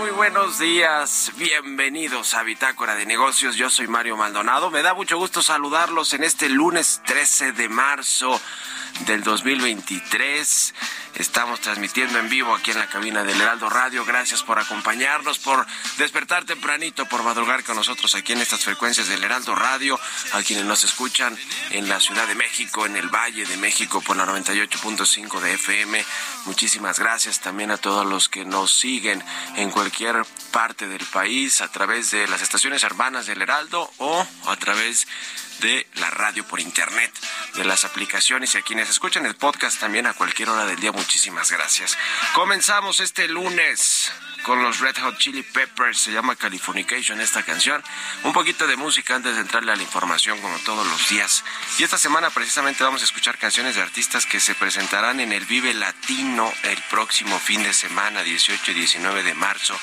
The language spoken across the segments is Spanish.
Muy buenos días. Bienvenidos a Bitácora de Negocios. Yo soy Mario Maldonado. Me da mucho gusto saludarlos en este lunes 13 de marzo del 2023. Estamos transmitiendo en vivo aquí en la cabina del Heraldo Radio. Gracias por acompañarnos, por despertar tempranito, por madrugar con nosotros aquí en estas frecuencias del Heraldo Radio. A quienes nos escuchan en la Ciudad de México, en el Valle de México por la 98.5 de FM. Muchísimas gracias también a todos los que nos siguen en cualquier parte del país a través de las estaciones hermanas del Heraldo o a través de la radio por internet, de las aplicaciones y a quienes escuchan el podcast también a cualquier hora del día. Muchísimas gracias. Comenzamos este lunes con los Red Hot Chili Peppers, se llama Californication esta canción. Un poquito de música antes de entrarle a la información como todos los días. Y esta semana precisamente vamos a escuchar canciones de artistas que se presentarán en el Vive Latino el próximo fin de semana, 18 y 19 de marzo,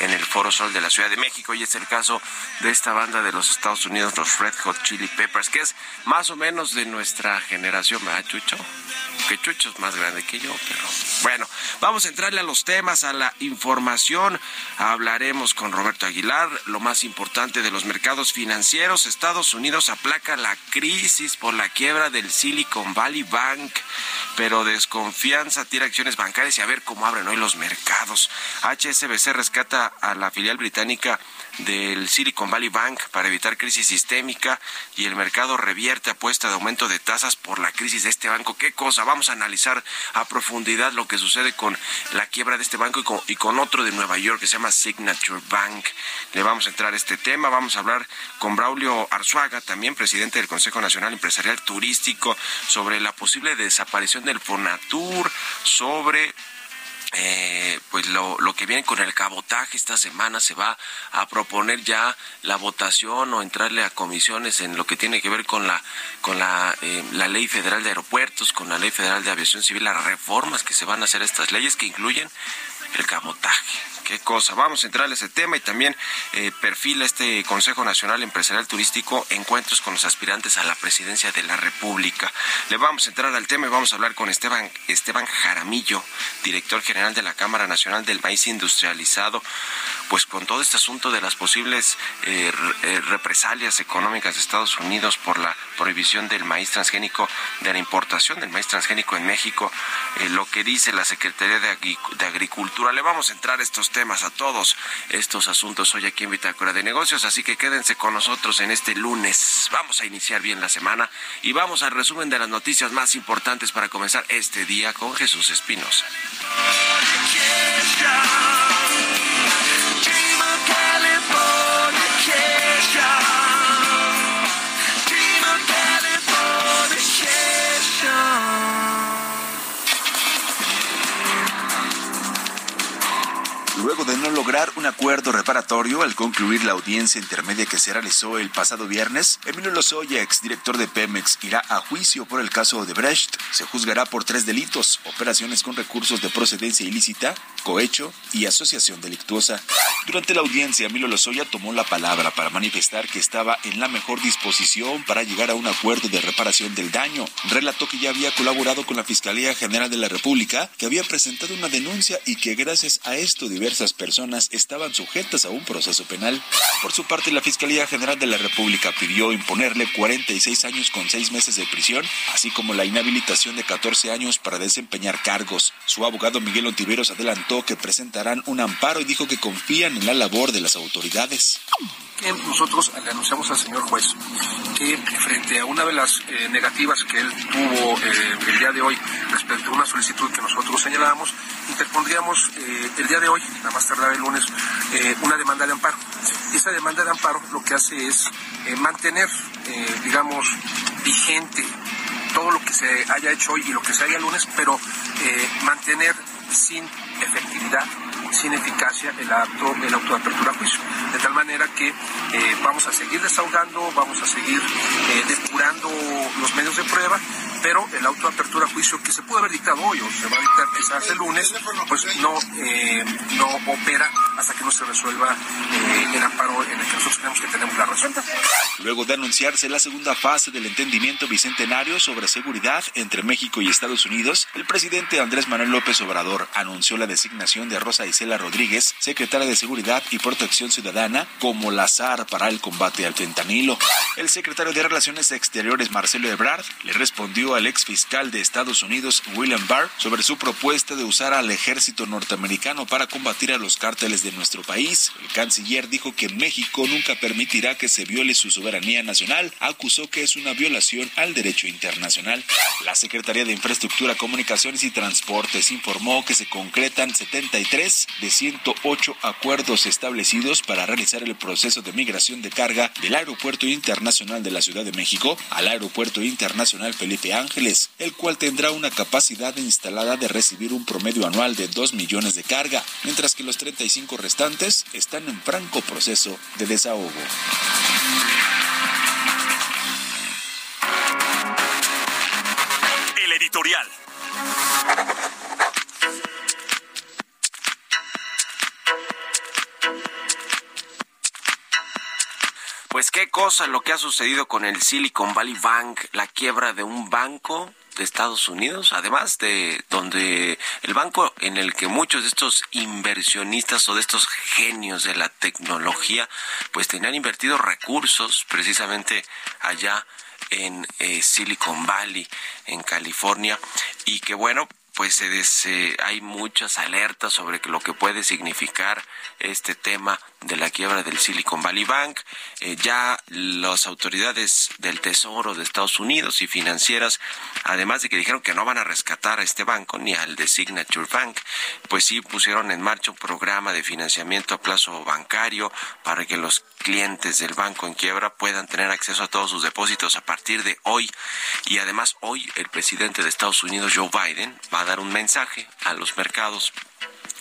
en el Foro Sol de la Ciudad de México. Y es el caso de esta banda de los Estados Unidos, los Red Hot Chili Peppers, que es más o menos de nuestra generación, ¿verdad, Chucho? Que Chucho es más grande que yo, pero bueno, vamos a entrarle a los temas, a la información. Hablaremos con Roberto Aguilar, lo más importante de los mercados financieros. Estados Unidos aplaca la crisis por la quiebra del Silicon Valley Bank, pero desconfianza tira acciones bancarias y a ver cómo abren hoy los mercados. HSBC rescata a la filial británica del Silicon Valley Bank para evitar crisis sistémica y el mercado revierte apuesta de aumento de tasas por la crisis de este banco. ¿Qué cosa? Vamos a analizar a profundidad lo que sucede con la quiebra de este banco y con, y con de Nueva York que se llama Signature Bank. Le vamos a entrar a este tema. Vamos a hablar con Braulio Arzuaga, también presidente del Consejo Nacional Empresarial Turístico, sobre la posible desaparición del Fonatur, sobre eh, pues lo, lo que viene con el cabotaje esta semana se va a proponer ya la votación o entrarle a comisiones en lo que tiene que ver con la con la, eh, la ley federal de aeropuertos con la ley federal de aviación civil las reformas que se van a hacer estas leyes que incluyen el cabotaje qué cosa. Vamos a entrar a ese tema y también eh, perfila este Consejo Nacional Empresarial Turístico encuentros con los aspirantes a la presidencia de la República. Le vamos a entrar al tema y vamos a hablar con Esteban, Esteban Jaramillo, director general de la Cámara Nacional del Maíz Industrializado, pues con todo este asunto de las posibles eh, eh, represalias económicas de Estados Unidos por la prohibición del maíz transgénico, de la importación del maíz transgénico en México, eh, lo que dice la Secretaría de, de Agricultura. Le vamos a entrar a estos temas a todos estos asuntos hoy aquí en Bitácora de Negocios, así que quédense con nosotros en este lunes. Vamos a iniciar bien la semana y vamos al resumen de las noticias más importantes para comenzar este día con Jesús Espinosa. De no lograr un acuerdo reparatorio al concluir la audiencia intermedia que se realizó el pasado viernes, Emilio Lozoya, exdirector de Pemex, irá a juicio por el caso de Brecht. Se juzgará por tres delitos, operaciones con recursos de procedencia ilícita, cohecho y asociación delictuosa. Durante la audiencia, Emilio Lozoya tomó la palabra para manifestar que estaba en la mejor disposición para llegar a un acuerdo de reparación del daño. Relató que ya había colaborado con la Fiscalía General de la República, que había presentado una denuncia y que gracias a esto diversas personas estaban sujetas a un proceso penal. Por su parte, la Fiscalía General de la República pidió imponerle 46 años con 6 meses de prisión, así como la inhabilitación de 14 años para desempeñar cargos. Su abogado Miguel Ontiveros adelantó que presentarán un amparo y dijo que confían en la labor de las autoridades nosotros le anunciamos al señor juez que frente a una de las eh, negativas que él tuvo eh, el día de hoy a una solicitud que nosotros señalábamos, interpondríamos eh, el día de hoy, a más tardar el lunes, una demanda de amparo. Esa demanda de amparo lo que hace es mantener, digamos, vigente todo lo que se haya hecho hoy y lo que se haya el lunes, pero mantener sin efectividad sin eficacia el acto, el auto de apertura a juicio. De tal manera que eh, vamos a seguir desahogando, vamos a seguir eh, depurando los medios de prueba, pero el auto apertura a juicio que se pudo haber dictado hoy o se va a dictar quizás el lunes, pues no, eh, no opera hasta que no se resuelva el amparo en el que nosotros creemos que tenemos la razón. luego de anunciarse la segunda fase del entendimiento bicentenario sobre seguridad entre México y Estados Unidos, el presidente Andrés Manuel López Obrador anunció la designación de Rosa Isela Rodríguez, secretaria de Seguridad y Protección Ciudadana, como la SAR para el combate al fentanilo. El secretario de Relaciones Exteriores, Marcelo Ebrard, le respondió al ex fiscal de Estados Unidos, William Barr, sobre su propuesta de usar al ejército norteamericano para combatir a los cárteles de nuestro país. El canciller dijo que México nunca permitirá que se viole su soberanía nacional, acusó que es una violación al derecho internacional. La Secretaría de Infraestructura, Comunicaciones y Transportes informó que se concretan 73 de 108 acuerdos establecidos para realizar el proceso de migración de carga del Aeropuerto Internacional de la Ciudad de México al Aeropuerto Internacional Felipe Ángeles, el cual tendrá una capacidad instalada de recibir un promedio anual de 2 millones de carga, mientras que los 35 restantes están en franco proceso de desahogo. El editorial. Qué cosa lo que ha sucedido con el Silicon Valley Bank, la quiebra de un banco de Estados Unidos, además de donde el banco en el que muchos de estos inversionistas o de estos genios de la tecnología pues tenían invertido recursos precisamente allá en eh, Silicon Valley, en California, y que bueno, pues se hay muchas alertas sobre lo que puede significar este tema de la quiebra del Silicon Valley Bank. Eh, ya las autoridades del Tesoro de Estados Unidos y financieras, además de que dijeron que no van a rescatar a este banco ni al de Signature Bank, pues sí pusieron en marcha un programa de financiamiento a plazo bancario para que los clientes del banco en quiebra puedan tener acceso a todos sus depósitos a partir de hoy. Y además hoy el presidente de Estados Unidos, Joe Biden, va a dar un mensaje a los mercados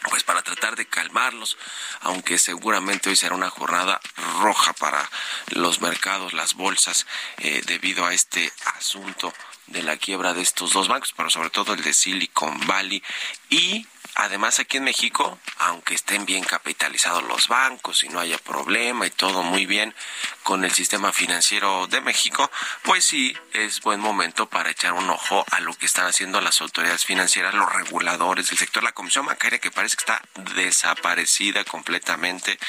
pues para tratar de calmarlos, aunque seguramente hoy será una jornada roja para los mercados, las bolsas, eh, debido a este asunto de la quiebra de estos dos bancos, pero sobre todo el de Silicon Valley y Además, aquí en México, aunque estén bien capitalizados los bancos y no haya problema y todo muy bien con el sistema financiero de México, pues sí es buen momento para echar un ojo a lo que están haciendo las autoridades financieras, los reguladores del sector, la Comisión Bancaria que parece que está desaparecida completamente,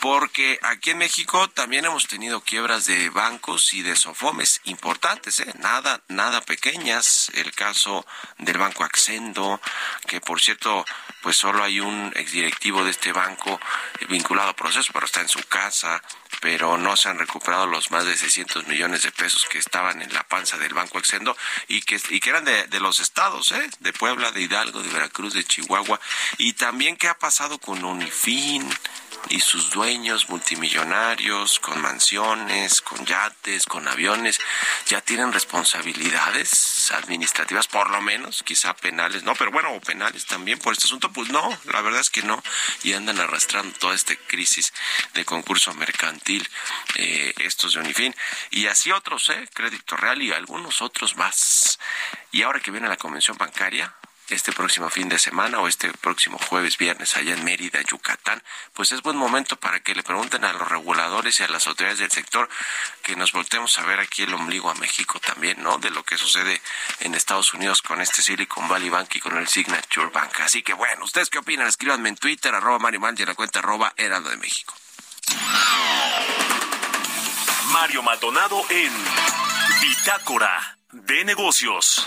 porque aquí en México también hemos tenido quiebras de bancos y de sofomes importantes, ¿eh? nada, nada pequeñas. El caso del Banco Accendo, que por cierto pues solo hay un exdirectivo de este banco vinculado a proceso, pero está en su casa, pero no se han recuperado los más de 600 millones de pesos que estaban en la panza del Banco Exendo y que, y que eran de, de los estados, ¿eh? de Puebla, de Hidalgo, de Veracruz, de Chihuahua. Y también qué ha pasado con Unifin, y sus dueños multimillonarios, con mansiones, con yates, con aviones, ya tienen responsabilidades administrativas, por lo menos, quizá penales, no, pero bueno, o penales también por este asunto, pues no, la verdad es que no, y andan arrastrando toda esta crisis de concurso mercantil, eh, estos de Unifin, y así otros, eh, Crédito Real y algunos otros más. Y ahora que viene la convención bancaria, este próximo fin de semana o este próximo jueves, viernes allá en Mérida, Yucatán, pues es buen momento para que le pregunten a los reguladores y a las autoridades del sector que nos voltemos a ver aquí el ombligo a México también, ¿no? De lo que sucede en Estados Unidos con este Silicon Valley Bank y con el Signature Bank. Así que bueno, ¿ustedes qué opinan? Escríbanme en Twitter, arroba Mario Mal, y en la cuenta arroba Heraldo de México. Mario Maldonado en Bitácora de Negocios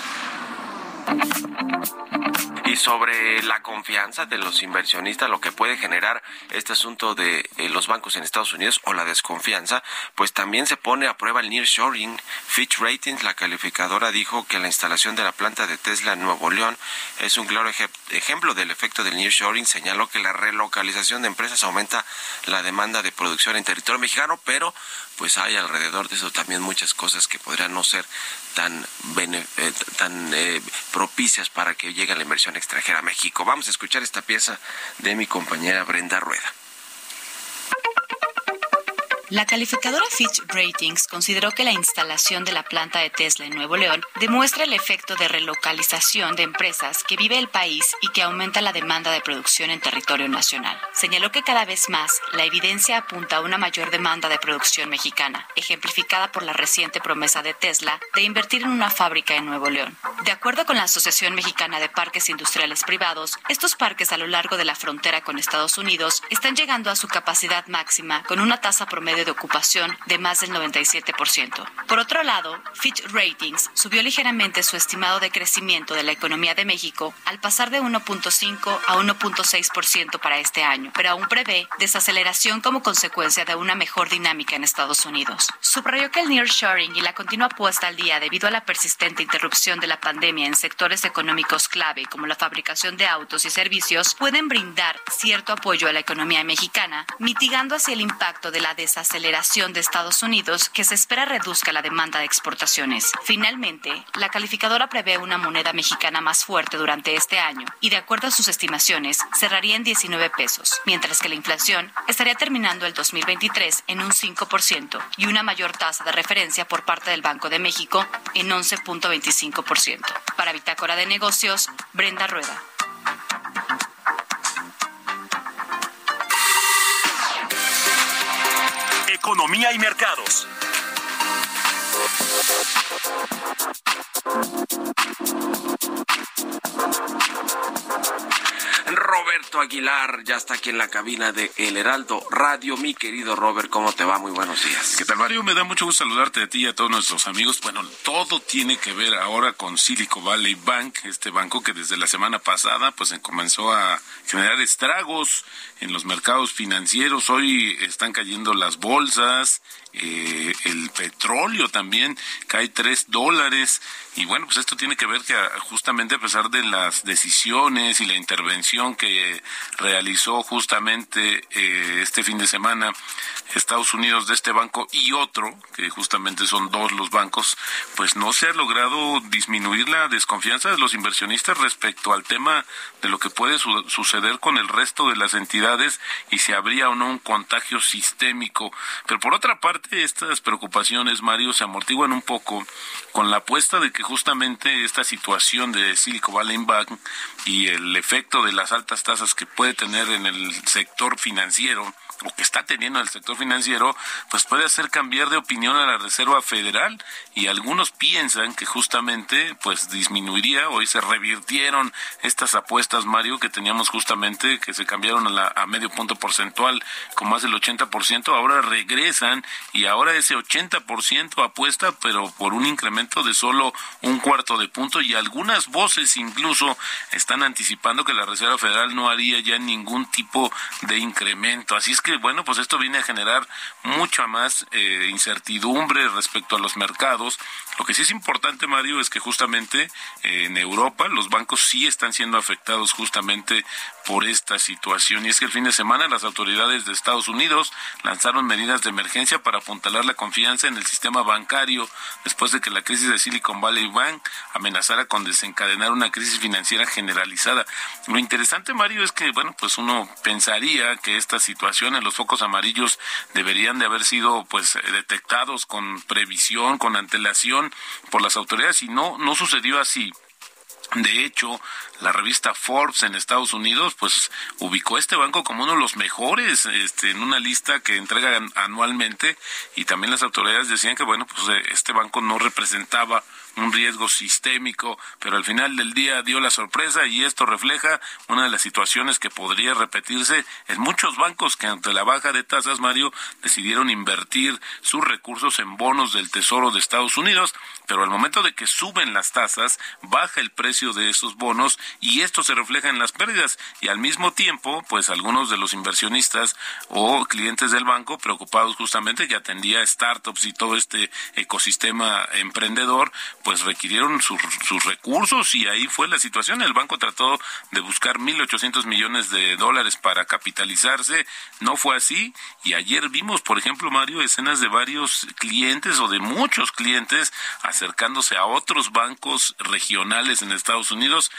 y sobre la confianza de los inversionistas, lo que puede generar este asunto de eh, los bancos en Estados Unidos o la desconfianza, pues también se pone a prueba el nearshoring. Fitch Ratings, la calificadora, dijo que la instalación de la planta de Tesla en Nuevo León es un claro ejemplo del efecto del nearshoring. Señaló que la relocalización de empresas aumenta la demanda de producción en territorio mexicano, pero pues hay alrededor de eso también muchas cosas que podrían no ser tan, eh, eh, propicias para que llegue la inversión extranjera a México. Vamos a escuchar esta pieza de mi compañera Brenda Rueda. La calificadora Fitch Ratings consideró que la instalación de la planta de Tesla en Nuevo León demuestra el efecto de relocalización de empresas que vive el país y que aumenta la demanda de producción en territorio nacional. Señaló que cada vez más la evidencia apunta a una mayor demanda de producción mexicana, ejemplificada por la reciente promesa de Tesla de invertir en una fábrica en Nuevo León. De acuerdo con la Asociación Mexicana de Parques Industriales Privados, estos parques a lo largo de la frontera con Estados Unidos están llegando a su capacidad máxima con una tasa promedio de ocupación de más del 97%. Por otro lado, Fitch Ratings subió ligeramente su estimado de crecimiento de la economía de México al pasar de 1.5 a 1.6% para este año, pero aún prevé desaceleración como consecuencia de una mejor dinámica en Estados Unidos. Subrayó que el nearshoring y la continua puesta al día debido a la persistente interrupción de la pandemia en sectores económicos clave como la fabricación de autos y servicios pueden brindar cierto apoyo a la economía mexicana, mitigando así el impacto de la desaceleración aceleración de Estados Unidos que se espera reduzca la demanda de exportaciones. Finalmente, la calificadora prevé una moneda mexicana más fuerte durante este año y de acuerdo a sus estimaciones cerraría en 19 pesos, mientras que la inflación estaría terminando el 2023 en un 5% y una mayor tasa de referencia por parte del Banco de México en 11.25%. Para Bitácora de Negocios, Brenda Rueda. Economía y mercados. Roberto Aguilar ya está aquí en la cabina de El Heraldo Radio. Mi querido Robert, ¿cómo te va? Muy buenos días. ¿Qué tal, Mario? Me da mucho gusto saludarte a ti y a todos nuestros amigos. Bueno, todo tiene que ver ahora con Silicon Valley Bank, este banco que desde la semana pasada pues comenzó a generar estragos en los mercados financieros. Hoy están cayendo las bolsas, eh, el petróleo también cae tres dólares y bueno pues esto tiene que ver que ah, justamente a pesar de las decisiones y la intervención que realizó justamente eh, este fin de semana Estados Unidos de este banco y otro que justamente son dos los bancos pues no se ha logrado disminuir la desconfianza de los inversionistas respecto al tema de lo que puede suceder con el resto de las entidades y si habría o no un contagio sistémico. Pero por otra parte estas preocupaciones, Mario, se amortiguan un poco con la apuesta de que justamente esta situación de Silicon Valley Bank y el efecto de las altas tasas que puede tener en el sector financiero, o que está teniendo el sector financiero, pues puede hacer cambiar de opinión a la Reserva Federal y algunos piensan que justamente pues disminuiría, hoy se revirtieron estas apuestas, Mario, que teníamos justamente, que se cambiaron a, la, a medio punto porcentual con más del 80%, ahora regresan y ahora ese 80% apuesta, pero por un incremento de solo un cuarto de punto y algunas voces incluso están anticipando que la Reserva Federal no haría ya ningún tipo de incremento. Así es que bueno, pues esto viene a generar mucha más eh, incertidumbre respecto a los mercados. Lo que sí es importante, Mario, es que justamente eh, en Europa los bancos sí están siendo afectados justamente por esta situación. Y es que el fin de semana las autoridades de Estados Unidos lanzaron medidas de emergencia para apuntalar la confianza en el sistema bancario después de que la crisis de Silicon Valley Bank amenazara con desencadenar una crisis financiera generalizada. Lo interesante, Mario, es que, bueno, pues uno pensaría que esta situación los focos amarillos deberían de haber sido pues eh, detectados con previsión, con antelación por las autoridades y no no sucedió así. De hecho, la revista Forbes en Estados Unidos pues ubicó este banco como uno de los mejores este, en una lista que entregan anualmente y también las autoridades decían que bueno pues eh, este banco no representaba un riesgo sistémico, pero al final del día dio la sorpresa y esto refleja una de las situaciones que podría repetirse en muchos bancos que ante la baja de tasas, Mario, decidieron invertir sus recursos en bonos del Tesoro de Estados Unidos, pero al momento de que suben las tasas, baja el precio de esos bonos y esto se refleja en las pérdidas. Y al mismo tiempo, pues algunos de los inversionistas o clientes del banco preocupados justamente que atendía startups y todo este ecosistema emprendedor, pues requirieron sus, recursos. Y ahí fue la situación. El banco trató de buscar 1.800 millones de dólares para capitalizarse, no fue así. Y ayer vimos, por ejemplo, Mario, escenas de varios clientes o de muchos clientes acercándose a otros bancos regionales en Estados Unidos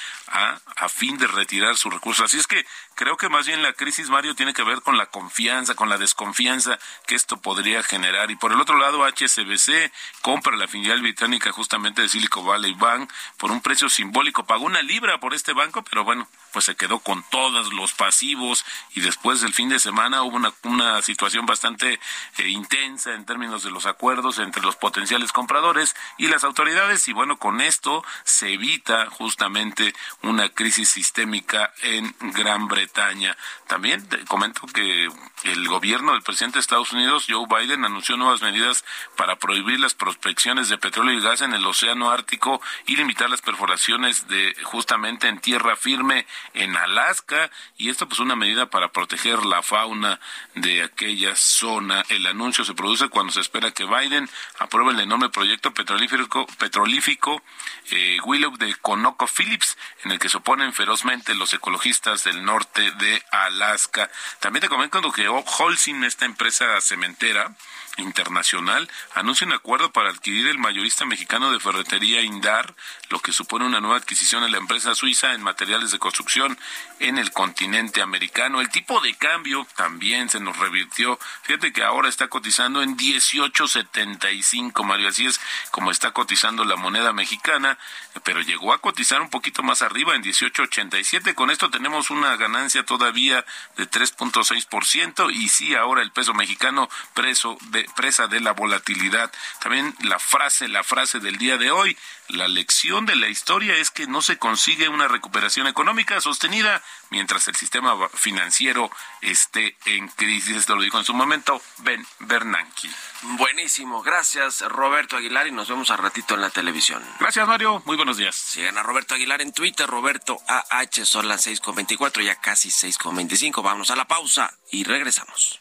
a fin de retirar sus recursos. Así es que creo que más bien la crisis, Mario, tiene que ver con la confianza, con la desconfianza que esto podría generar. Y por el otro lado, HSBC compra la filial británica justamente de Silicon Valley Bank por un precio simbólico. Pagó una libra por este banco, pero bueno, pues se quedó con todos los pasivos y después del fin de semana hubo una, una situación bastante eh, intensa en términos de los acuerdos entre los potenciales compradores y las autoridades y bueno, con esto se evita justamente una crisis sistémica en Gran Bretaña. También comento que el gobierno del presidente de Estados Unidos, Joe Biden, anunció nuevas medidas para prohibir las prospecciones de petróleo y gas en el Océano Ártico y limitar las perforaciones de justamente en tierra firme en Alaska y esto pues una medida para proteger la fauna de aquella zona. El anuncio se produce cuando se espera que Biden apruebe el enorme proyecto petrolífico, petrolífico eh, Willow de Conoco Phillips en el que se oponen ferozmente los ecologistas del norte de Alaska. También te comento que Holcim, esta empresa cementera, internacional anuncia un acuerdo para adquirir el mayorista mexicano de ferretería Indar, lo que supone una nueva adquisición en la empresa suiza en materiales de construcción en el continente americano. El tipo de cambio también se nos revirtió. Fíjate que ahora está cotizando en 18.75, Mario. Así es como está cotizando la moneda mexicana, pero llegó a cotizar un poquito más arriba en 18.87. Con esto tenemos una ganancia todavía de 3.6% y sí, ahora el peso mexicano preso de presa de la volatilidad. También la frase, la frase del día de hoy, la lección de la historia es que no se consigue una recuperación económica sostenida mientras el sistema financiero esté en crisis. Esto lo dijo en su momento Ben Bernanke. Buenísimo, gracias Roberto Aguilar y nos vemos al ratito en la televisión. Gracias Mario, muy buenos días. Sigan a Roberto Aguilar en Twitter, Roberto AH, son las 6.24, ya casi 6.25. Vamos a la pausa y regresamos.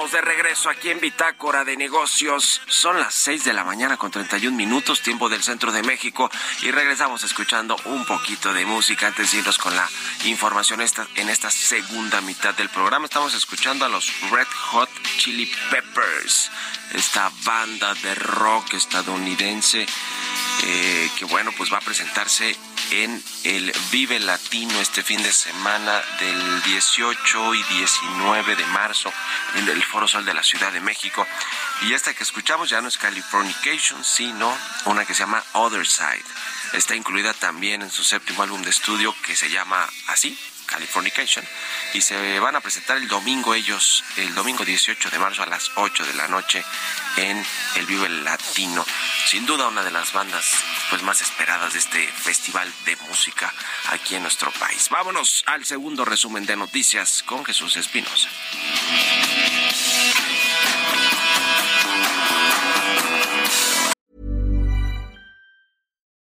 De regreso aquí en Bitácora de Negocios. Son las 6 de la mañana con 31 minutos, tiempo del centro de México. Y regresamos escuchando un poquito de música antes de irnos con la información esta, en esta segunda mitad del programa. Estamos escuchando a los Red Hot Chili Peppers, esta banda de rock estadounidense eh, que bueno, pues va a presentarse en el Vive Latino este fin de semana del 18 y 19 de marzo en el Foro Sol de la Ciudad de México. Y esta que escuchamos ya no es Californication, sino una que se llama Other Side. Está incluida también en su séptimo álbum de estudio que se llama así, Californication, y se van a presentar el domingo ellos, el domingo 18 de marzo a las 8 de la noche en el Vive Latino. Sin duda una de las bandas pues más esperadas de este festival de música aquí en nuestro país. Vámonos al segundo resumen de noticias con Jesús Espinosa.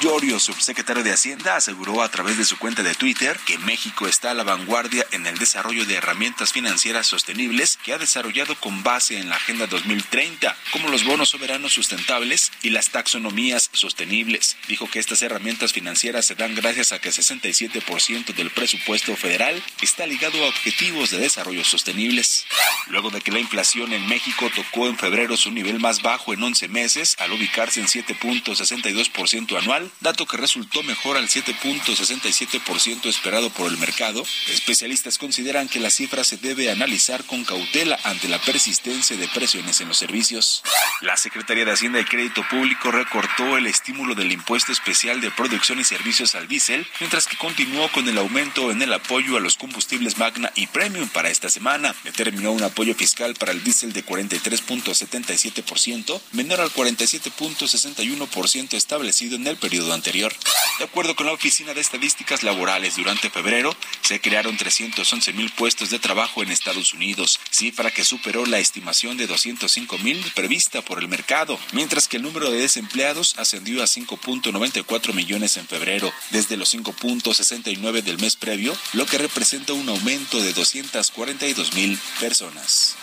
Llorio, subsecretario de Hacienda, aseguró a través de su cuenta de Twitter que México está a la vanguardia en el desarrollo de herramientas financieras sostenibles que ha desarrollado con base en la Agenda 2030, como los bonos soberanos sustentables y las taxonomías sostenibles. Dijo que estas herramientas financieras se dan gracias a que 67% del presupuesto federal está ligado a objetivos de desarrollo sostenibles. Luego de que la inflación en México tocó en febrero su nivel más bajo en 11 meses, al ubicarse en 7.62% anual, dato que resultó mejor al 7.67% esperado por el mercado. Especialistas consideran que la cifra se debe analizar con cautela ante la persistencia de presiones en los servicios. La Secretaría de Hacienda y Crédito Público recortó el estímulo del impuesto especial de producción y servicios al diésel, mientras que continuó con el aumento en el apoyo a los combustibles Magna y Premium para esta semana. Determinó un apoyo fiscal para el diésel de 43.77%, menor al 47.61% establecido en el periodo anterior. De acuerdo con la Oficina de Estadísticas Laborales, durante febrero se crearon 311 mil puestos de trabajo en Estados Unidos, cifra que superó la estimación de 205 mil prevista por el mercado, mientras que el número de desempleados ascendió a 5.94 millones en febrero, desde los 5.69 del mes previo, lo que representa un aumento de 242 mil personas.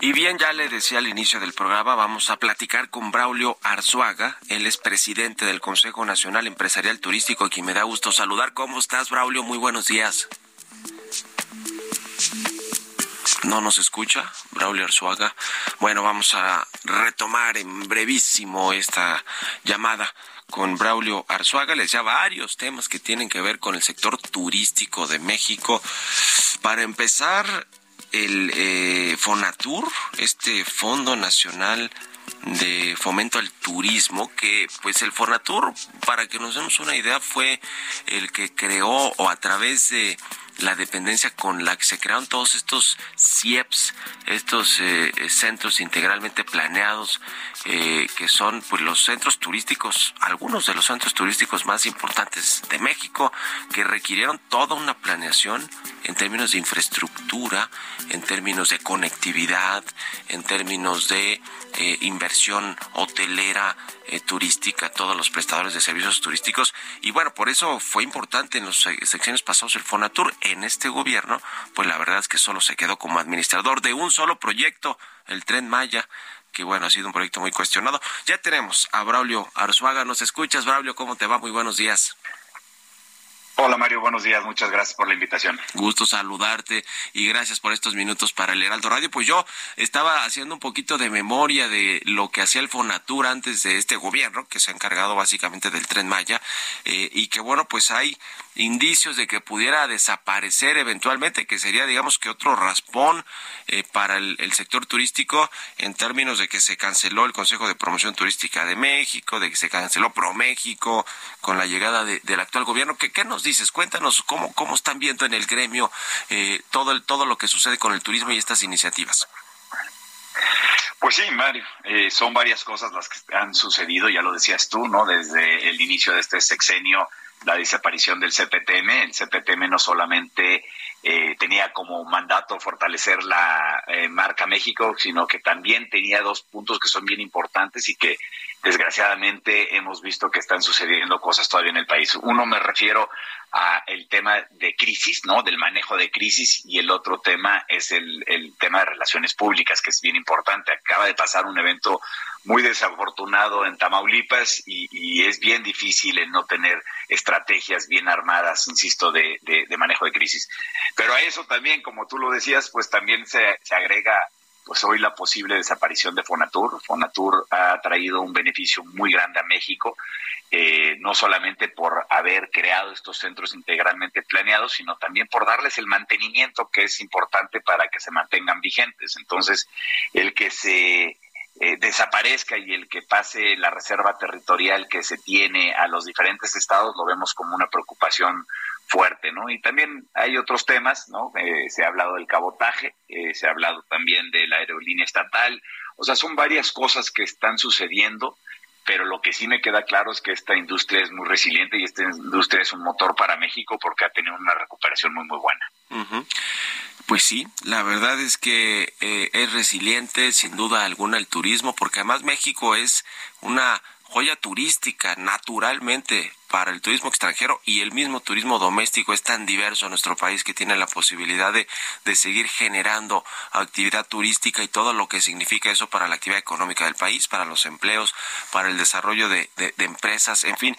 Y bien, ya le decía al inicio del programa, vamos a platicar con Braulio Arzuaga. Él es presidente del Consejo Nacional Empresarial Turístico, a quien me da gusto saludar. ¿Cómo estás, Braulio? Muy buenos días. ¿No nos escucha, Braulio Arzuaga? Bueno, vamos a retomar en brevísimo esta llamada con Braulio Arzuaga. Les decía varios temas que tienen que ver con el sector turístico de México. Para empezar, el eh, Fonatur, este Fondo Nacional de Fomento al Turismo, que pues el Fonatur, para que nos demos una idea, fue el que creó o a través de la dependencia con la que se crearon todos estos CIEPs, estos eh, centros integralmente planeados, eh, que son pues los centros turísticos, algunos de los centros turísticos más importantes de México, que requirieron toda una planeación en términos de infraestructura, en términos de conectividad, en términos de eh, inversión hotelera, eh, turística, todos los prestadores de servicios turísticos. Y bueno, por eso fue importante en los secciones pasados el Fonatur. En este gobierno, pues la verdad es que solo se quedó como administrador de un solo proyecto, el Tren Maya que bueno, ha sido un proyecto muy cuestionado. Ya tenemos a Braulio Arzuaga. ¿Nos escuchas, Braulio? ¿Cómo te va? Muy buenos días. Hola Mario, buenos días, muchas gracias por la invitación. Gusto saludarte y gracias por estos minutos para el Heraldo Radio. Pues yo estaba haciendo un poquito de memoria de lo que hacía el Fonatur antes de este gobierno, que se ha encargado básicamente del tren Maya, eh, y que bueno, pues hay indicios de que pudiera desaparecer eventualmente, que sería digamos que otro raspón eh, para el, sector turístico en términos de que se canceló el Consejo de Promoción Turística de México, de que se canceló ProMéxico con la llegada del actual gobierno. ¿Qué, ¿Qué, nos dices? Cuéntanos cómo, cómo están viendo en el gremio eh, todo, el, todo lo que sucede con el turismo y estas iniciativas. Pues sí, Mario, eh, son varias cosas las que han sucedido, ya lo decías tú, ¿no? Desde el inicio de este sexenio la desaparición del CPTM. El CPTM no solamente eh, tenía como mandato fortalecer la eh, marca México, sino que también tenía dos puntos que son bien importantes y que desgraciadamente hemos visto que están sucediendo cosas todavía en el país. Uno me refiero a el tema de crisis, ¿no? Del manejo de crisis y el otro tema es el, el tema de relaciones públicas, que es bien importante. Acaba de pasar un evento muy desafortunado en Tamaulipas y, y es bien difícil el no tener estrategias bien armadas, insisto, de, de, de, manejo de crisis. Pero a eso también, como tú lo decías, pues también se, se agrega pues hoy la posible desaparición de Fonatur. Fonatur ha traído un beneficio muy grande a México, eh, no solamente por haber creado estos centros integralmente planeados, sino también por darles el mantenimiento que es importante para que se mantengan vigentes. Entonces, el que se eh, desaparezca y el que pase la reserva territorial que se tiene a los diferentes estados lo vemos como una preocupación fuerte, ¿no? Y también hay otros temas, ¿no? Eh, se ha hablado del cabotaje, eh, se ha hablado también de la aerolínea estatal, o sea, son varias cosas que están sucediendo, pero lo que sí me queda claro es que esta industria es muy resiliente y esta industria es un motor para México porque ha tenido una recuperación muy, muy buena. Pues sí, la verdad es que eh, es resiliente, sin duda alguna, el turismo, porque además México es una joya turística naturalmente para el turismo extranjero y el mismo turismo doméstico es tan diverso en nuestro país que tiene la posibilidad de, de seguir generando actividad turística y todo lo que significa eso para la actividad económica del país, para los empleos, para el desarrollo de, de, de empresas, en fin.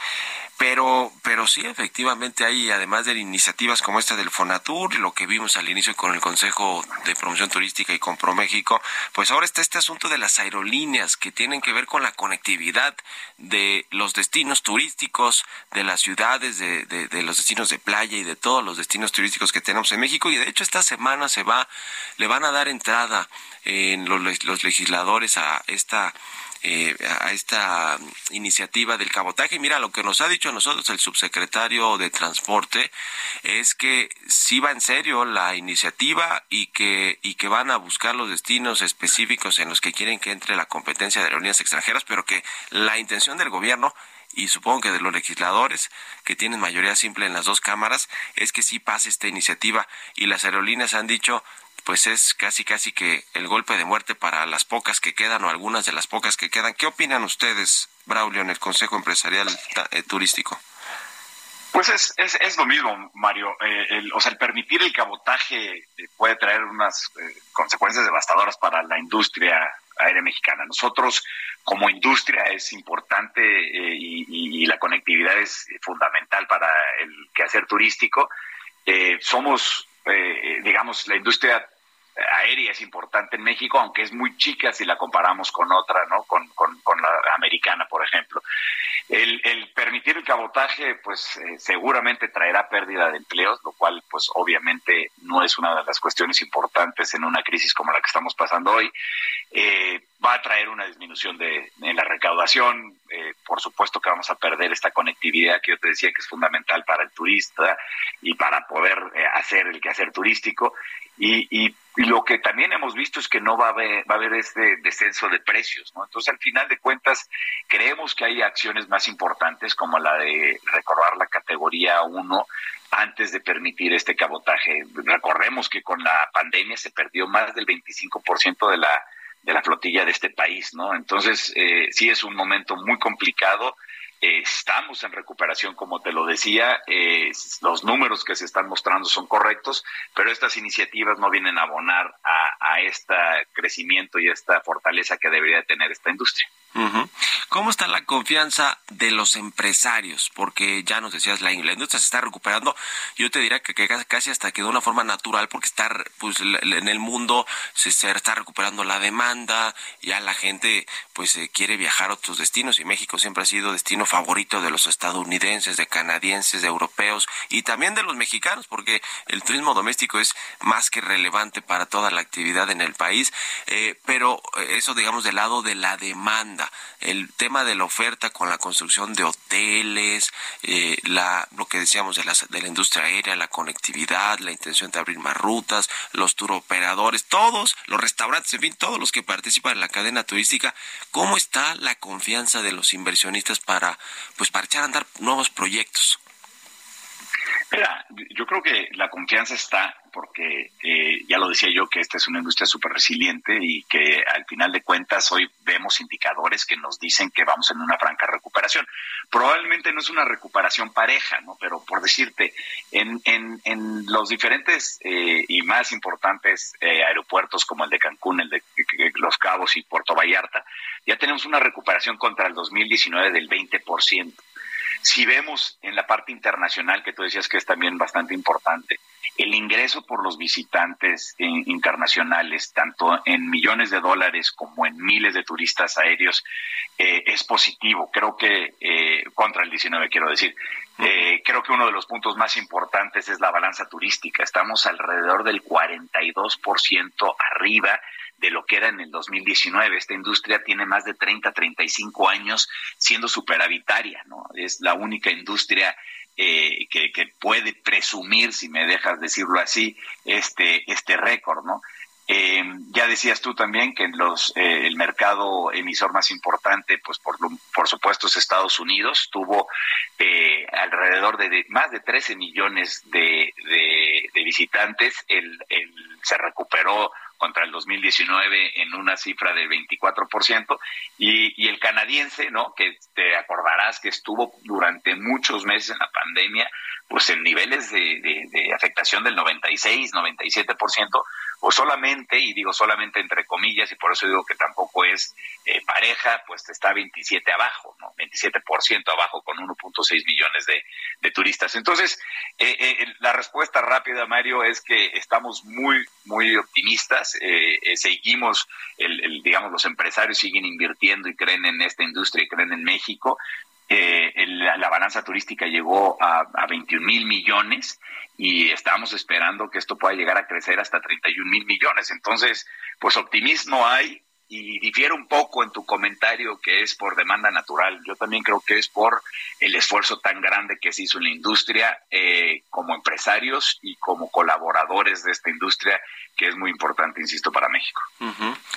Pero, pero sí, efectivamente hay, además de iniciativas como esta del Fonatur, lo que vimos al inicio con el Consejo de Promoción Turística y con ProMéxico, pues ahora está este asunto de las aerolíneas que tienen que ver con la conectividad de los destinos turísticos, de las ciudades, de, de, de los destinos de playa y de todos los destinos turísticos que tenemos en México. Y de hecho esta semana se va, le van a dar entrada en los, los legisladores a esta eh, a esta iniciativa del cabotaje. Mira, lo que nos ha dicho a nosotros el subsecretario de Transporte es que sí va en serio la iniciativa y que, y que van a buscar los destinos específicos en los que quieren que entre la competencia de aerolíneas extranjeras, pero que la intención del gobierno y supongo que de los legisladores que tienen mayoría simple en las dos cámaras es que sí pase esta iniciativa y las aerolíneas han dicho pues es casi casi que el golpe de muerte para las pocas que quedan o algunas de las pocas que quedan. ¿Qué opinan ustedes, Braulio, en el Consejo Empresarial eh, Turístico? Pues es, es, es, lo mismo, Mario. Eh, el, o sea, el permitir el cabotaje eh, puede traer unas consecuencias devastadoras para la industria aérea mexicana. Nosotros, como industria, es importante eh, y, la conectividad es fundamental para el quehacer turístico. somos, digamos, la industria aérea es importante en México, aunque es muy chica si la comparamos con otra, ¿no? Con, con, la americana, por ejemplo. El, permitir el cabotaje, pues eh, seguramente traerá pérdida de empleos, lo cual, pues obviamente no es una de las cuestiones importantes en una crisis como la que estamos pasando hoy. Eh, va a traer una disminución de, en la recaudación. Eh, por supuesto que vamos a perder esta conectividad que yo te decía que es fundamental para el turista y para poder hacer el quehacer turístico. Y, y, y, lo que también hemos visto es que no va a haber, va a haber este descenso de precios. ¿no? Entonces, al final de cuentas, creemos que hay acciones más importantes como la de recordar la categoría 1 antes de permitir este cabotaje. Recordemos que con la pandemia se perdió más del 25% de la de la flotilla de este país, ¿no? Entonces, eh, sí es un momento muy complicado. Estamos en recuperación, como te lo decía, eh, los números que se están mostrando son correctos, pero estas iniciativas no vienen a abonar a, a este crecimiento y a esta fortaleza que debería tener esta industria. ¿Cómo está la confianza de los empresarios? Porque ya nos decías, la, la, industria se está recuperando. Yo te diría que, casi hasta que de una forma natural, porque está, pues, en el mundo se, está recuperando la demanda, ya la gente pues quiere viajar a otros destinos y México siempre ha sido destino favorito de los estadounidenses, de canadienses, de europeos y también de los mexicanos, porque el turismo doméstico es más que relevante para toda la actividad en el país. Eh, pero eso, digamos, del lado de la demanda el tema de la oferta con la construcción de hoteles, eh, la, lo que decíamos de la, de la industria aérea, la conectividad, la intención de abrir más rutas, los turoperadores, todos, los restaurantes, en fin, todos los que participan en la cadena turística, ¿cómo está la confianza de los inversionistas para, pues, para echar a andar nuevos proyectos? Mira, yo creo que la confianza está porque eh, ya lo decía yo que esta es una industria súper resiliente y que al final de cuentas hoy vemos indicadores que nos dicen que vamos en una franca recuperación. Probablemente no es una recuperación pareja, ¿no? Pero por decirte, en, en, en los diferentes eh, y más importantes eh, aeropuertos como el de Cancún, el de Los Cabos y Puerto Vallarta, ya tenemos una recuperación contra el 2019 del 20%. Si vemos en la parte internacional, que tú decías que es también bastante importante, el ingreso por los visitantes eh, internacionales, tanto en millones de dólares como en miles de turistas aéreos, eh, es positivo. Creo que, eh, contra el 19 quiero decir, eh, creo que uno de los puntos más importantes es la balanza turística. Estamos alrededor del 42% arriba de lo que era en el 2019. Esta industria tiene más de 30, 35 años siendo superavitaria, ¿no? Es la única industria eh, que, que, puede presumir, si me dejas decirlo así, este, este récord, ¿no? Eh, ya decías tú también que los, eh, el mercado emisor más importante, pues por, por supuesto es Estados Unidos, tuvo eh, alrededor de, más de 13 millones de, de, visitantes, el, el, se recuperó contra el 2019 en una cifra del 24%, y, y el canadiense, ¿no? Que te acordarás que estuvo durante muchos meses en la pandemia, pues en niveles de, de, afectación del 96, 97%, o solamente, y digo solamente entre comillas, y por eso digo que tampoco es eh, pareja, pues está 27 abajo, ¿no? 27% abajo con 1.6 millones de, turistas. Entonces, eh, eh, la respuesta rápida, Mario, es que estamos muy, muy optimistas, eh, eh, seguimos, el, el, digamos, los empresarios siguen invirtiendo y creen en esta industria y creen en México. Eh, el, la balanza turística llegó a, a 21 mil millones y estamos esperando que esto pueda llegar a crecer hasta 31 mil millones. Entonces, pues optimismo hay y difiere un poco en tu comentario que es por demanda natural. Yo también creo que es por el esfuerzo tan grande que se hizo en la industria eh, como empresarios y como colaboradores de esta industria que es muy importante, insisto, para México.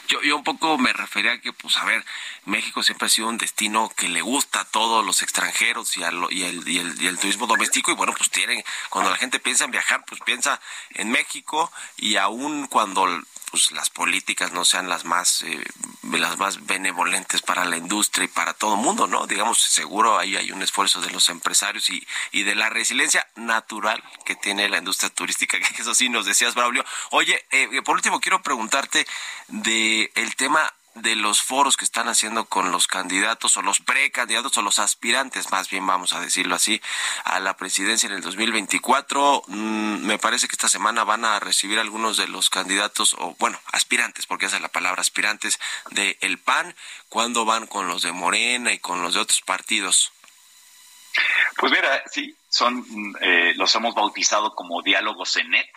Yo, yo un poco me refería a que, pues, a ver, México siempre ha sido un destino que le gusta a todos los extranjeros y, a lo, y, el, y, el, y el turismo doméstico y bueno, pues tienen, cuando la gente piensa en viajar, pues piensa en México y aún cuando pues las políticas no sean las más eh, las más benevolentes para la industria y para todo el mundo, ¿no? Digamos, seguro ahí hay un esfuerzo de los empresarios y, y de la resiliencia natural que tiene la industria turística, que eso sí nos decías, Braulio. Oye, eh, por último quiero preguntarte de el tema de los foros que están haciendo con los candidatos o los precandidatos o los aspirantes, más bien vamos a decirlo así, a la presidencia en el 2024. Mm, me parece que esta semana van a recibir algunos de los candidatos, o bueno, aspirantes, porque esa es la palabra, aspirantes de el PAN. ¿Cuándo van con los de Morena y con los de otros partidos? Pues mira, sí, son, eh, los hemos bautizado como diálogos en net.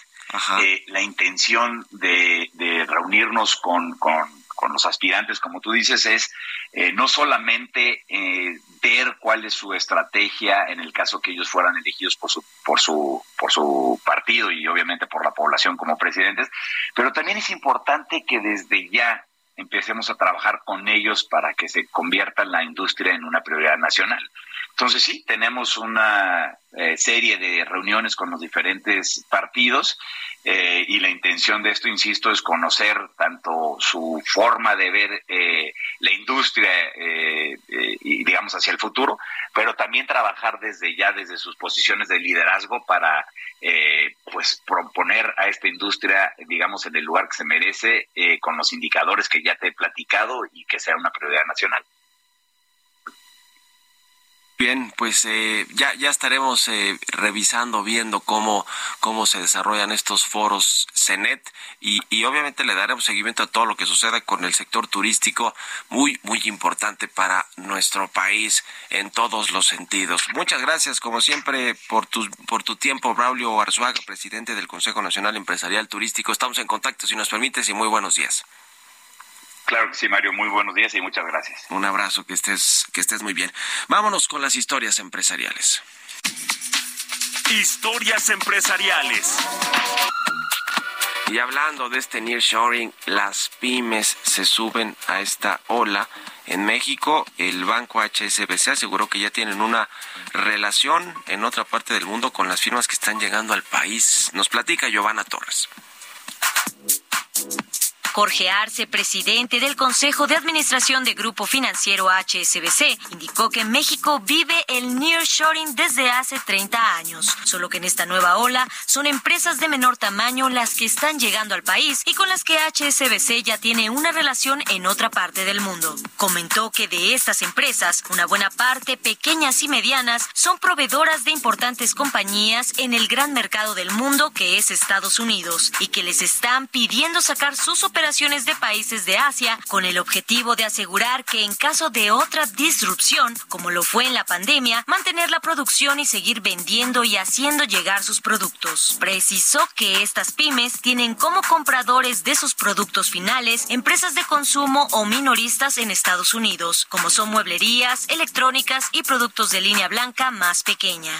Eh, la intención de, de reunirnos con, con con los aspirantes, como tú dices, es eh, no solamente eh, ver cuál es su estrategia en el caso que ellos fueran elegidos por su, por su, por su partido y obviamente por la población como presidentes, pero también es importante que desde ya empecemos a trabajar con ellos para que se convierta la industria en una prioridad nacional. Entonces sí, tenemos una eh, serie de reuniones con los diferentes partidos eh, y la intención de esto, insisto, es conocer tanto su forma de ver eh, la industria eh, y digamos hacia el futuro, pero también trabajar desde ya, desde sus posiciones de liderazgo para pues proponer a esta industria, digamos, en el lugar que se merece, con los indicadores que ya te he platicado y que sea una prioridad nacional. Bien, pues eh, ya, ya estaremos eh, revisando, viendo cómo, cómo se desarrollan estos foros CENET y, y obviamente le daremos seguimiento a todo lo que suceda con el sector turístico, muy, muy importante para nuestro país en todos los sentidos. Muchas gracias, como siempre, por tu, por tu tiempo, Braulio Arzuaga, presidente del Consejo Nacional Empresarial Turístico. Estamos en contacto, si nos permites, y muy buenos días. Claro que sí, Mario. Muy buenos días y muchas gracias. Un abrazo, que estés, que estés muy bien. Vámonos con las historias empresariales. Historias empresariales. Y hablando de este nearshoring, las pymes se suben a esta ola. En México, el banco HSBC aseguró que ya tienen una relación en otra parte del mundo con las firmas que están llegando al país. Nos platica Giovanna Torres. Jorge Arce, presidente del Consejo de Administración de Grupo Financiero HSBC, indicó que México vive el nearshoring desde hace 30 años, solo que en esta nueva ola son empresas de menor tamaño las que están llegando al país y con las que HSBC ya tiene una relación en otra parte del mundo. Comentó que de estas empresas, una buena parte, pequeñas y medianas, son proveedoras de importantes compañías en el gran mercado del mundo que es Estados Unidos y que les están pidiendo sacar sus operaciones de países de Asia con el objetivo de asegurar que en caso de otra disrupción, como lo fue en la pandemia, mantener la producción y seguir vendiendo y haciendo llegar sus productos. Precisó que estas pymes tienen como compradores de sus productos finales empresas de consumo o minoristas en Estados Unidos, como son mueblerías, electrónicas y productos de línea blanca más pequeña.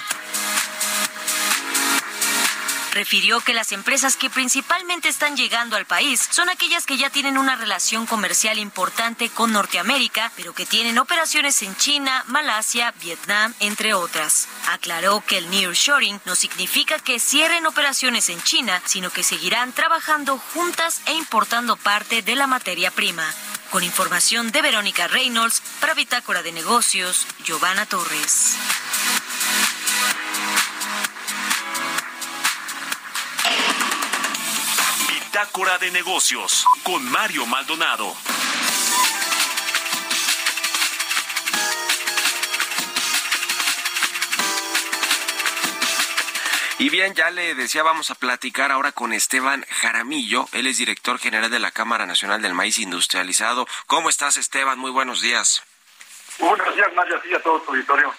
Refirió que las empresas que principalmente están llegando al país son aquellas que ya tienen una relación comercial importante con Norteamérica, pero que tienen operaciones en China, Malasia, Vietnam, entre otras. Aclaró que el nearshoring no significa que cierren operaciones en China, sino que seguirán trabajando juntas e importando parte de la materia prima. Con información de Verónica Reynolds, para Bitácora de Negocios, Giovanna Torres. Bitácora de negocios con Mario Maldonado. Y bien, ya le decía, vamos a platicar ahora con Esteban Jaramillo. Él es director general de la Cámara Nacional del Maíz Industrializado. ¿Cómo estás, Esteban? Muy buenos días. Buenos días, Mario, y a todo tu auditorio.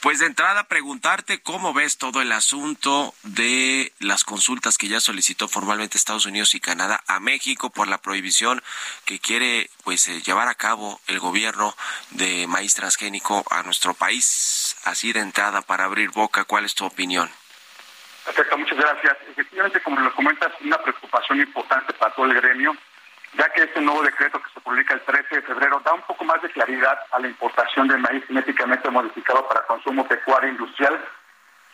Pues de entrada preguntarte cómo ves todo el asunto de las consultas que ya solicitó formalmente Estados Unidos y Canadá a México por la prohibición que quiere pues eh, llevar a cabo el gobierno de maíz transgénico a nuestro país. Así de entrada para abrir boca, ¿cuál es tu opinión? Perfecto, muchas gracias. Efectivamente, como lo comentas, una preocupación importante para todo el gremio, ya que este nuevo decreto que se publica el 13 de febrero da un poco más de claridad a la importación de maíz genéticamente modificado para consumo pecuario industrial.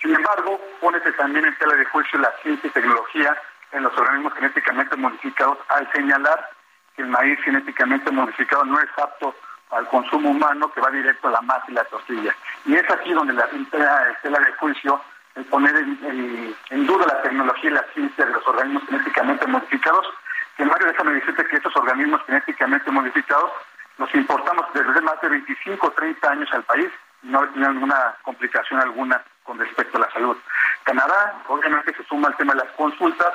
Sin embargo, pone también en tela de juicio la ciencia y tecnología en los organismos genéticamente modificados al señalar que el maíz genéticamente modificado no es apto al consumo humano que va directo a la masa y la tortilla. Y es aquí donde la tela de juicio el poner en, duda la tecnología y la ciencia de los organismos genéticamente modificados. Que Mario, déjame decirte que estos organismos genéticamente modificados los importamos desde más de 25 o 30 años al país y no tenido ninguna complicación alguna con respecto a la salud. Canadá, obviamente, se suma al tema de las consultas,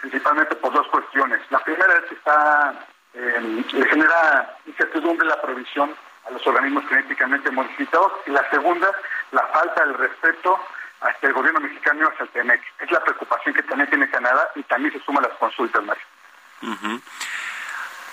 principalmente por dos cuestiones. La primera es que está, le genera incertidumbre la provisión a los organismos genéticamente modificados y la segunda, la falta del respeto hasta el gobierno mexicano hacia el TEMEC. Es la preocupación que también tiene Canadá y también se suma a las consultas, Mario.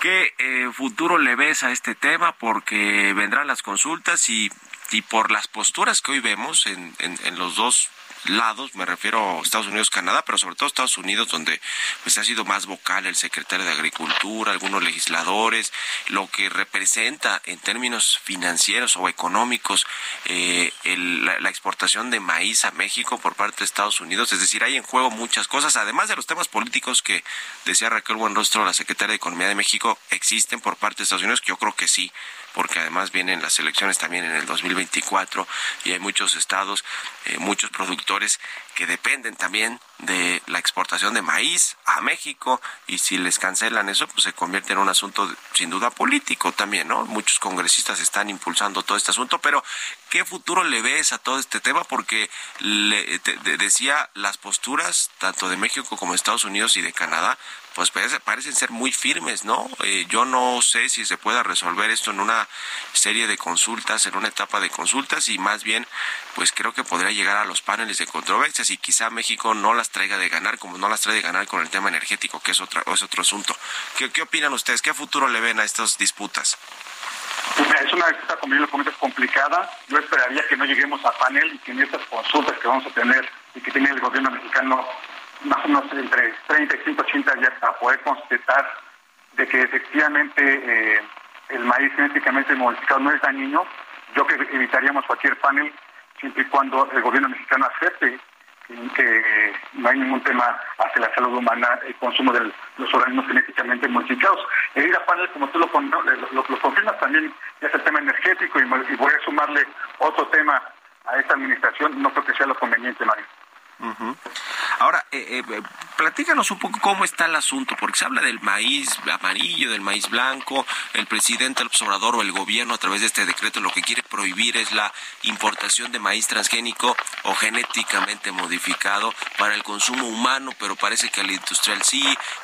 ¿Qué eh, futuro le ves a este tema? Porque vendrán las consultas y, y por las posturas que hoy vemos en, en los dos lados, me refiero a Estados Unidos, Canadá, pero sobre todo Estados Unidos, donde pues ha sido más vocal el secretario de Agricultura, algunos legisladores, lo que representa en términos financieros o económicos eh, la, exportación de maíz a México por parte de Estados Unidos. Es decir, hay en juego muchas cosas, además de los temas políticos que decía Raquel Buenrostro, la secretaria de Economía de México, existen por parte de Estados Unidos, que yo creo que sí porque además vienen las elecciones también en el 2024 y hay muchos estados, eh, muchos productores que dependen también de la exportación de maíz a México y si les cancelan eso, pues se convierte en un asunto sin duda político también, ¿no? Muchos congresistas están impulsando todo este asunto, pero ¿qué futuro le ves a todo este tema? Porque le, decía las posturas tanto de México como de Estados Unidos y de Canadá pues parecen ser muy firmes, ¿no? Eh, yo no sé si se pueda resolver esto en una serie de consultas, en una etapa de consultas y más bien, pues creo que podría llegar a los paneles de controversias y quizá México no las traiga de ganar como no las trae de ganar con el tema energético, que es, otra, es otro asunto. ¿Qué, ¿Qué opinan ustedes? ¿Qué futuro le ven a estas disputas? Es una disputa, como yo lo complicada. Yo esperaría que no lleguemos a panel y que en estas consultas que vamos a tener y que tiene el gobierno mexicano más o menos entre 30 y 180 días para poder constatar de que efectivamente eh, el maíz genéticamente modificado no es dañino, yo que evitaríamos cualquier panel siempre y cuando el gobierno mexicano acepte que no hay ningún tema hacia la salud humana el consumo de los organismos genéticamente modificados. El ir a panel, como tú lo, lo, confirmas, también es el tema energético y, y voy a sumarle otro tema a esta administración, no creo que sea lo conveniente, Mario. Ahora, eh, eh, platícanos un poco cómo está el asunto, porque se habla del maíz amarillo, del maíz blanco. El presidente López Obrador o el gobierno, a través de este decreto, lo que quiere prohibir es la importación de maíz transgénico o genéticamente modificado para el consumo humano, pero parece que al industrial sí,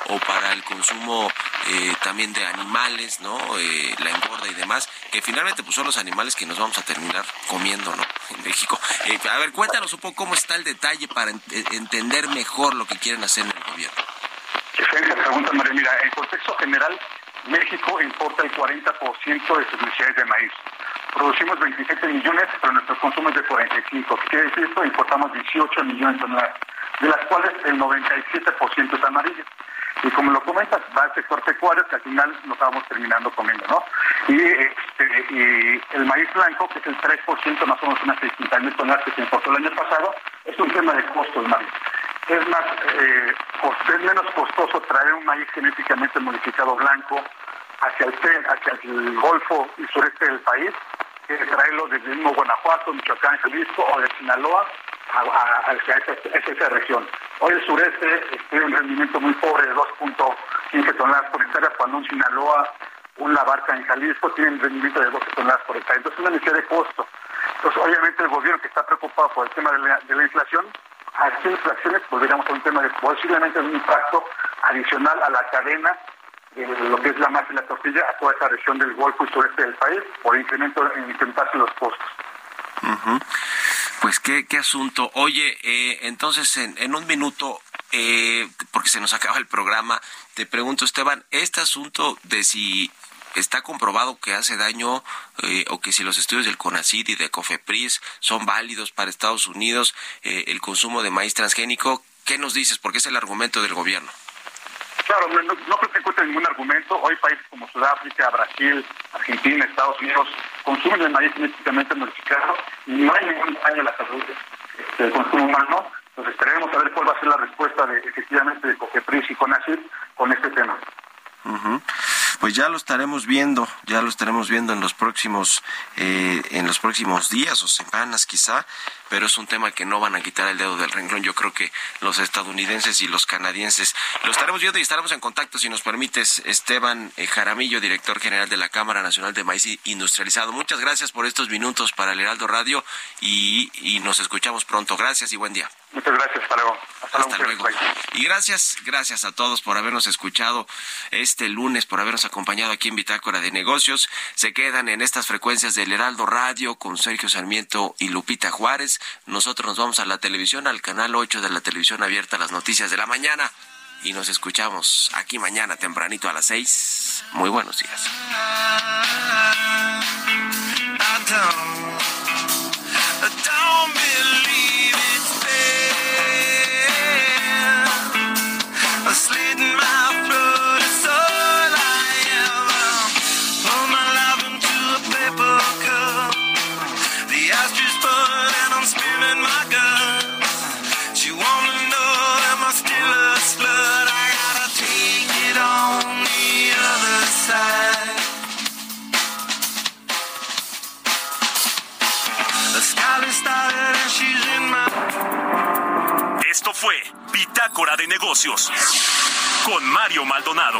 o para el consumo eh, también de animales, ¿no? Eh, la engorda y demás, que finalmente pues son los animales que nos vamos a terminar comiendo, ¿no? En México. Eh, a ver, cuéntanos un poco cómo está el detalle para entender mejor lo que quieren hacer Excelente pregunta, María. Mira, en contexto general, México importa el 40% de sus necesidades de maíz. Producimos 27 millones, pero nuestro consumo es de 45. ¿Qué quiere decir esto? Importamos 18 millones de toneladas. de las cuales el 97% es amarillo. Y como lo comentas, va al sector pecuario que al final nos estábamos terminando comiendo, ¿no? Y, este, el maíz blanco, que es el 3%, más o menos unas 600 mil toneladas que se importó el año pasado, es un tema de costos, Mario. Es más, eh, es menos costoso traer un maíz genéticamente modificado blanco hacia el, hacia el Golfo y sureste del país que traerlo desde mismo Guanajuato, Michoacán, Jalisco o de Sinaloa hacia esa, región. Hoy el sureste tiene un rendimiento muy pobre de 2.15 toneladas por hectárea, cuando un Sinaloa, una barca en Jalisco tiene un rendimiento de 12 toneladas por hectárea. Entonces, una necesidad de costo. Entonces, obviamente, el gobierno que está preocupado por el tema de la, de la inflación, haciendo inflaciones, volveríamos a un tema de posiblemente un impacto adicional a la cadena lo que es la masa y la tortilla a toda esa región del Golfo y sureste del país por incremento en incrementarse los costos. Pues qué, qué asunto. Oye, eh, entonces en, un minuto, eh, porque se nos acaba el programa, te pregunto, Esteban, este asunto de si está comprobado que hace daño eh, o que si los estudios del CONACID y de COFEPRIS son válidos para Estados Unidos, el consumo de maíz transgénico, ¿qué nos dices? Porque es el argumento del gobierno. Claro, no, no creo que encuentre ningún argumento. Hoy países como Sudáfrica, Brasil, Argentina, Estados Unidos consumen el maíz genéticamente modificado y no hay ningún daño a la salud del consumo humano. Entonces esperemos a ver cuál va a ser la respuesta de efectivamente de Cofepris y CONACYT con este tema. Pues ya lo estaremos viendo, ya lo estaremos viendo en los próximos, eh, en los próximos días o semanas quizá, pero es un tema que no van a quitar el dedo del renglón. Yo creo que los estadounidenses y los canadienses lo estaremos viendo y estaremos en contacto, si nos permites, Esteban eh, Jaramillo, director general de la Cámara Nacional de Maíz Industrializado. Muchas gracias por estos minutos para el Heraldo Radio y, y nos escuchamos pronto. Gracias y buen día. Muchas gracias, hasta luego. Hasta, luego. Y gracias, gracias a todos por habernos escuchado este lunes, por habernos acompañado aquí en Bitácora de Negocios. Se quedan en estas frecuencias del Heraldo Radio con Sergio Sarmiento y Lupita Juárez. Nosotros nos vamos a la televisión, al canal 8 de la televisión abierta, las noticias de la mañana. Y nos escuchamos aquí mañana tempranito a las 6. Muy buenos días. Esto Negocios con Mario Maldonado.